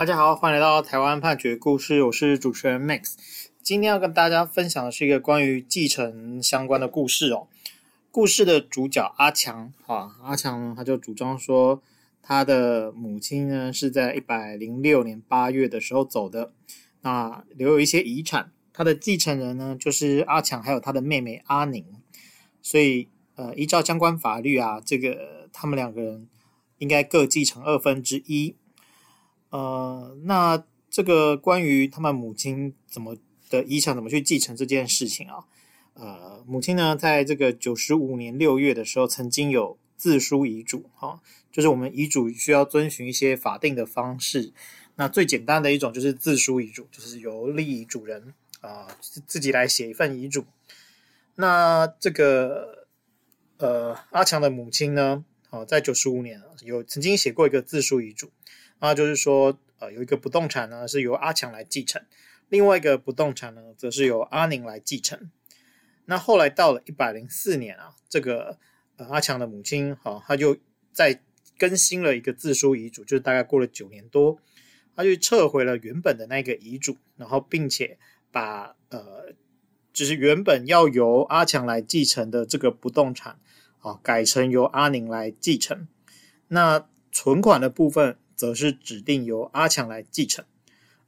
大家好，欢迎来到台湾判决故事，我是主持人 Max。今天要跟大家分享的是一个关于继承相关的故事哦。故事的主角阿强啊，阿强呢他就主张说，他的母亲呢是在一百零六年八月的时候走的，那留有一些遗产，他的继承人呢就是阿强还有他的妹妹阿宁，所以呃，依照相关法律啊，这个他们两个人应该各继承二分之一。呃，那这个关于他们母亲怎么的遗产怎么去继承这件事情啊？呃，母亲呢，在这个九十五年六月的时候，曾经有自书遗嘱，哈、就是我们遗嘱需要遵循一些法定的方式。那最简单的一种就是自书遗嘱，就是由立遗嘱人啊、呃、自己来写一份遗嘱。那这个呃阿强的母亲呢，啊、在九十五年有曾经写过一个自书遗嘱，那就是说，呃，有一个不动产呢是由阿强来继承，另外一个不动产呢则是由阿宁来继承。那后来到了一百零四年啊，这个呃阿强的母亲好、哦，他就再更新了一个自书遗嘱，就是大概过了九年多，他就撤回了原本的那个遗嘱，然后并且把呃，就是原本要由阿强来继承的这个不动产啊、改成由阿宁来继承。那存款的部分则是指定由阿强来继承，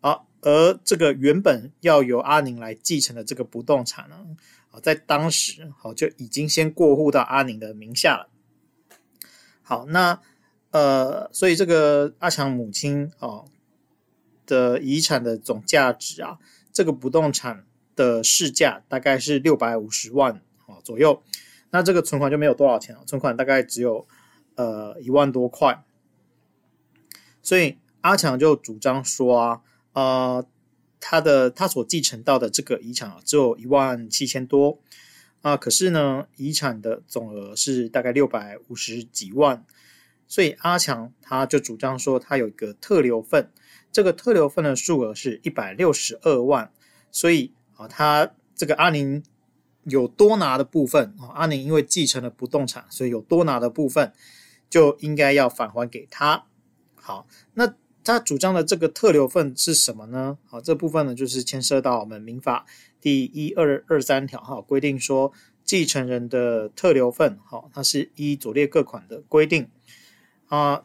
啊，而这个原本要由阿宁来继承的这个不动产呢？啊，在当时，好就已经先过户到阿宁的名下了。好，那呃，所以这个阿强母亲啊的遗产的总价值啊，这个不动产的市价大概是六百五十万啊左右。那这个存款就没有多少钱了，存款大概只有呃一万多块。所以阿强就主张说啊，呃。他的他所继承到的这个遗产啊，只有一万七千多啊，可是呢，遗产的总额是大概六百五十几万，所以阿强他就主张说，他有一个特留份，这个特留份的数额是一百六十二万，所以啊，他这个阿宁有多拿的部分啊，阿宁因为继承了不动产，所以有多拿的部分就应该要返还给他。好，那。他主张的这个特留份是什么呢？好，这部分呢就是牵涉到我们民法第一二二三条哈，规定说继承人的特留份，好，它是依左列各款的规定啊，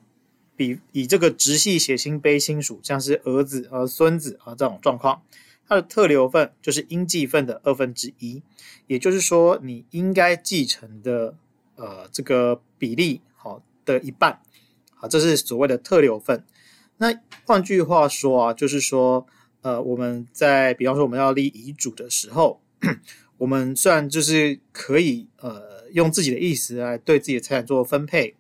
比以这个直系血亲卑亲属，像是儿子和孙子啊这种状况，它的特留份就是应继份的二分之一，也就是说你应该继承的呃这个比例好的一半，好，这是所谓的特留份。那换句话说啊，就是说，呃，我们在比方说我们要立遗嘱的时候，我们虽然就是可以呃用自己的意思来对自己的财产做分配，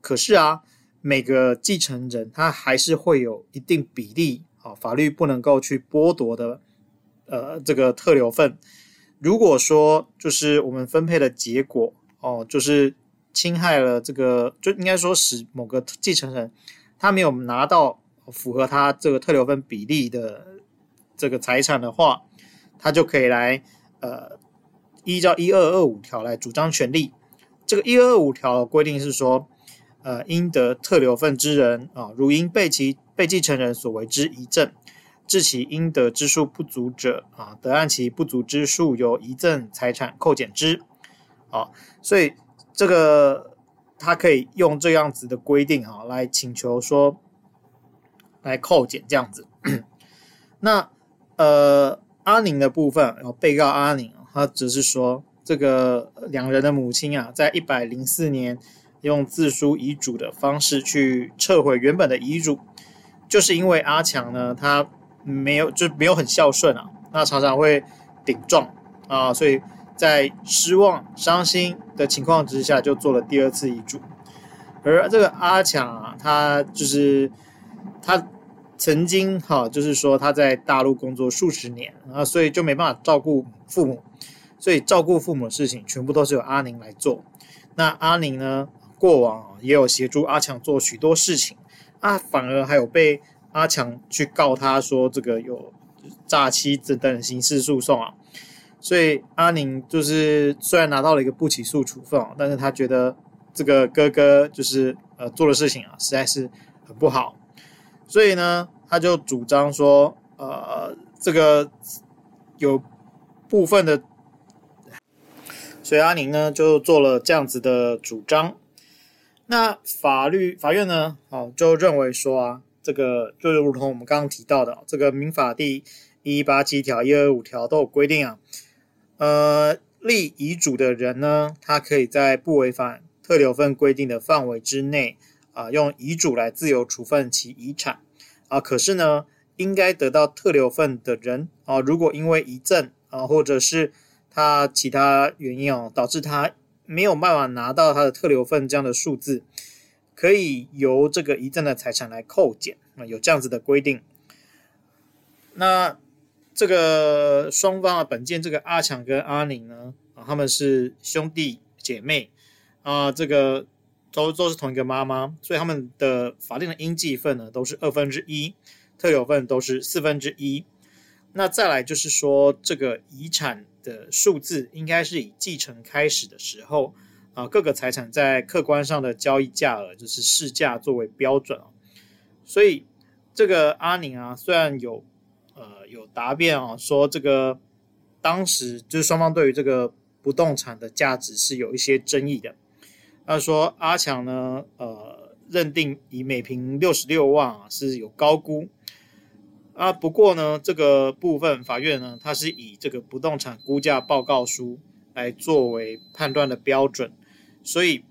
可是啊，每个继承人他还是会有一定比例啊，法律不能够去剥夺的，呃，这个特留份。如果说就是我们分配的结果哦，就是侵害了这个，就应该说使某个继承人。他没有拿到符合他这个特留分比例的这个财产的话，他就可以来呃依照一二二五条来主张权利。这个一二五条的规定是说，呃，应得特留分之人啊，如因被其被继承人所为之遗赠，致其应得之数不足者啊，得按其不足之数由遗赠财产扣减之。啊，所以这个。他可以用这样子的规定啊，来请求说，来扣减这样子。那呃，阿宁的部分，然后被告阿宁，他只是说，这个两人的母亲啊，在一百零四年用自书遗嘱的方式去撤回原本的遗嘱，就是因为阿强呢，他没有就没有很孝顺啊，那常常会顶撞啊，所以。在失望、伤心的情况之下，就做了第二次遗嘱。而这个阿强啊，他就是他曾经哈，就是说他在大陆工作数十年啊，所以就没办法照顾父母，所以照顾父母的事情全部都是由阿宁来做。那阿宁呢，过往也有协助阿强做许多事情，啊，反而还有被阿强去告他说这个有诈欺等等刑事诉讼啊。所以阿宁就是虽然拿到了一个不起诉处分，但是他觉得这个哥哥就是呃做的事情啊实在是很不好，所以呢他就主张说，呃，这个有部分的，所以阿宁呢就做了这样子的主张。那法律法院呢，哦，就认为说啊，这个就如同我们刚刚提到的，这个民法第一一八七条、一二五条都有规定啊，呃，立遗嘱的人呢，他可以在不违反特留份规定的范围之内啊，用遗嘱来自由处分其遗产啊。可是呢，应该得到特留份的人啊，如果因为遗赠啊，或者是他其他原因哦，导致他。没有办法拿到他的特留份这样的数字，可以由这个遗赠的财产来扣减啊，有这样子的规定。那这个双方啊，本件这个阿强跟阿宁呢啊，他们是兄弟姐妹啊，这个都都是同一个妈妈，所以他们的法定的应继分呢都是二分之一，特有份都是四分之一。那再来就是说这个遗产。的数字应该是以继承开始的时候啊，各个财产在客观上的交易价额就是市价作为标准。所以这个阿宁啊，虽然有呃有答辩啊，说这个当时就是双方对于这个不动产的价值是有一些争议的。他说阿强呢，呃，认定以每坪六十六万啊是有高估。啊，不过呢，这个部分法院呢，它是以这个不动产估价报告书来作为判断的标准，所以，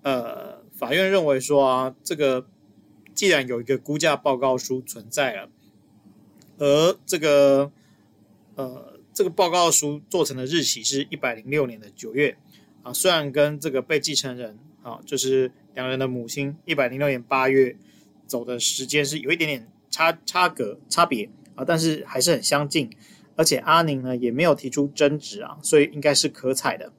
呃，法院认为说啊，这个既然有一个估价报告书存在了，而这个，呃，这个报告书做成的日期是一百零六年的九月，啊，虽然跟这个被继承人啊，就是两人的母亲一百零六年八月走的时间是有一点点。差差格差别啊，但是还是很相近，而且阿宁呢也没有提出争执啊，所以应该是可采的。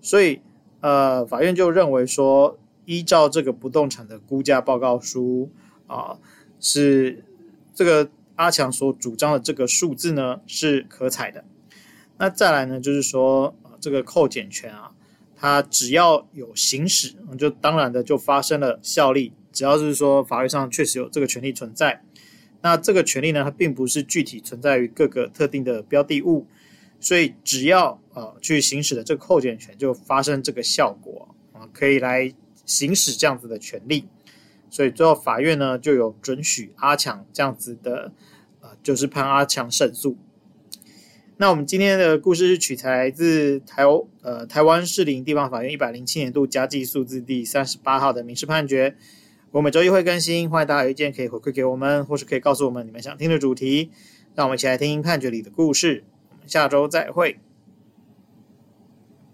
所以呃，法院就认为说，依照这个不动产的估价报告书啊，是这个阿强所主张的这个数字呢是可采的。那再来呢，就是说啊，这个扣减权啊，它只要有行使，就当然的就发生了效力。只要是说法律上确实有这个权利存在。那这个权利呢，它并不是具体存在于各个特定的标的物，所以只要呃去行使的这个扣减权，就发生这个效果啊，可以来行使这样子的权利。所以最后法院呢就有准许阿强这样子的，呃，就是判阿强胜诉。那我们今天的故事是取材自台呃台湾士林地方法院一百零七年度加计数字第三十八号的民事判决。我每周一会更新，欢迎大家有意见可以回馈给我们，或是可以告诉我们你们想听的主题，让我们一起来听判决里的故事。我们下周再会。